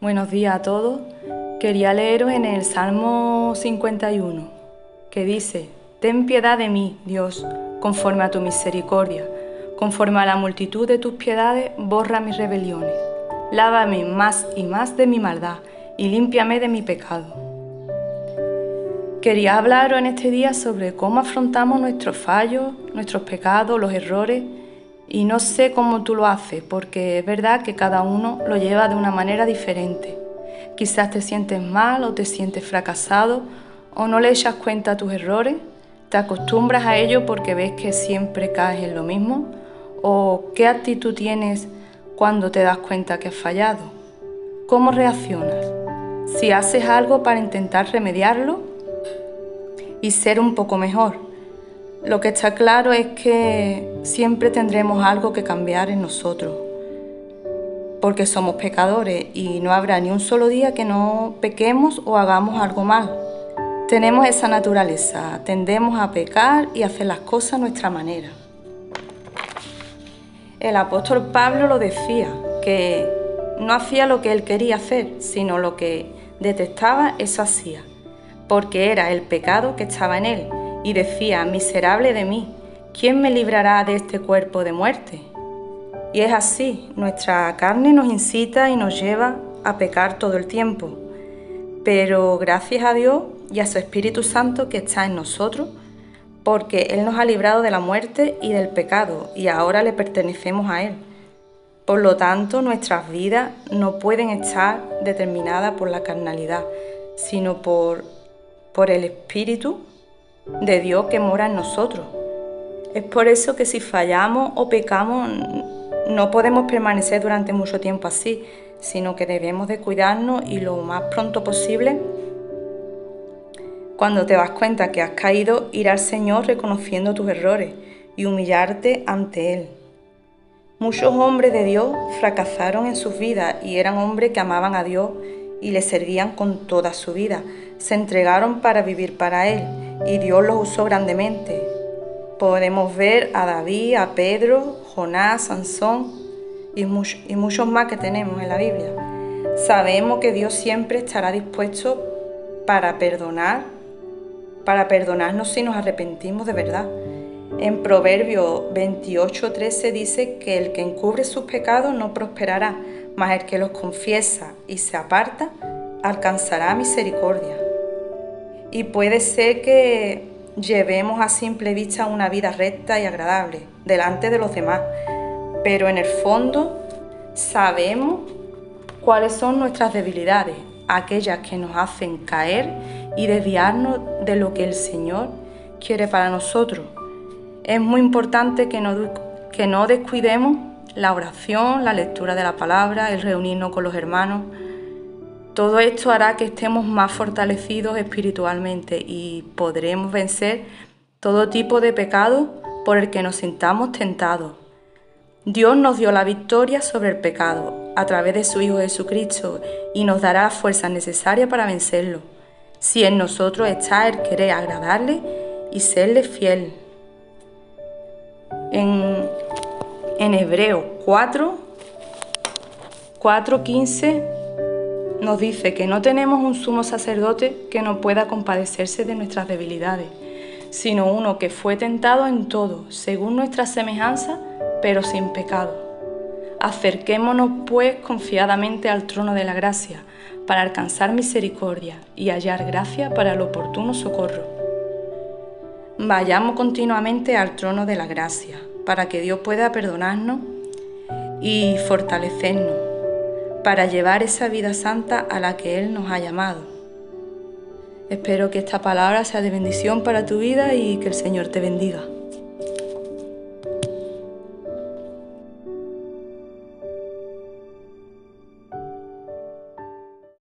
Buenos días a todos. Quería leeros en el Salmo 51, que dice, Ten piedad de mí, Dios, conforme a tu misericordia, conforme a la multitud de tus piedades, borra mis rebeliones. Lávame más y más de mi maldad y límpiame de mi pecado. Quería hablaros en este día sobre cómo afrontamos nuestros fallos, nuestros pecados, los errores y no sé cómo tú lo haces, porque es verdad que cada uno lo lleva de una manera diferente. Quizás te sientes mal o te sientes fracasado o no le echas cuenta a tus errores, te acostumbras a ello porque ves que siempre caes en lo mismo o qué actitud tienes cuando te das cuenta que has fallado. ¿Cómo reaccionas? Si haces algo para intentar remediarlo y ser un poco mejor. Lo que está claro es que siempre tendremos algo que cambiar en nosotros, porque somos pecadores y no habrá ni un solo día que no pequemos o hagamos algo mal. Tenemos esa naturaleza, tendemos a pecar y hacer las cosas a nuestra manera. El apóstol Pablo lo decía, que no hacía lo que él quería hacer, sino lo que detestaba, eso hacía, porque era el pecado que estaba en él y decía, miserable de mí, ¿quién me librará de este cuerpo de muerte? Y es así, nuestra carne nos incita y nos lleva a pecar todo el tiempo. Pero gracias a Dios y a su Espíritu Santo que está en nosotros, porque Él nos ha librado de la muerte y del pecado y ahora le pertenecemos a Él. Por lo tanto, nuestras vidas no pueden estar determinadas por la carnalidad, sino por, por el Espíritu de Dios que mora en nosotros. Es por eso que si fallamos o pecamos no podemos permanecer durante mucho tiempo así, sino que debemos de cuidarnos y lo más pronto posible, cuando te das cuenta que has caído, ir al Señor reconociendo tus errores y humillarte ante Él. Muchos hombres de Dios fracasaron en sus vidas y eran hombres que amaban a Dios y le servían con toda su vida. Se entregaron para vivir para Él y Dios los usó grandemente. Podemos ver a David, a Pedro, Jonás, Sansón y, y muchos más que tenemos en la Biblia. Sabemos que Dios siempre estará dispuesto para perdonar, para perdonarnos si nos arrepentimos de verdad. En Proverbio 28:13 dice que el que encubre sus pecados no prosperará, mas el que los confiesa y se aparta alcanzará misericordia. Y puede ser que llevemos a simple vista una vida recta y agradable delante de los demás, pero en el fondo sabemos cuáles son nuestras debilidades, aquellas que nos hacen caer y desviarnos de lo que el Señor quiere para nosotros. Es muy importante que no, que no descuidemos la oración, la lectura de la palabra, el reunirnos con los hermanos, todo esto hará que estemos más fortalecidos espiritualmente y podremos vencer todo tipo de pecado por el que nos sintamos tentados. Dios nos dio la victoria sobre el pecado a través de su Hijo Jesucristo y nos dará la fuerza necesaria para vencerlo. Si en nosotros está el querer agradarle y serle fiel. En, en Hebreos 4, 4, 15 nos dice que no tenemos un sumo sacerdote que no pueda compadecerse de nuestras debilidades, sino uno que fue tentado en todo, según nuestra semejanza, pero sin pecado. Acerquémonos pues confiadamente al trono de la gracia, para alcanzar misericordia y hallar gracia para el oportuno socorro. Vayamos continuamente al trono de la gracia, para que Dios pueda perdonarnos y fortalecernos para llevar esa vida santa a la que Él nos ha llamado. Espero que esta palabra sea de bendición para tu vida y que el Señor te bendiga.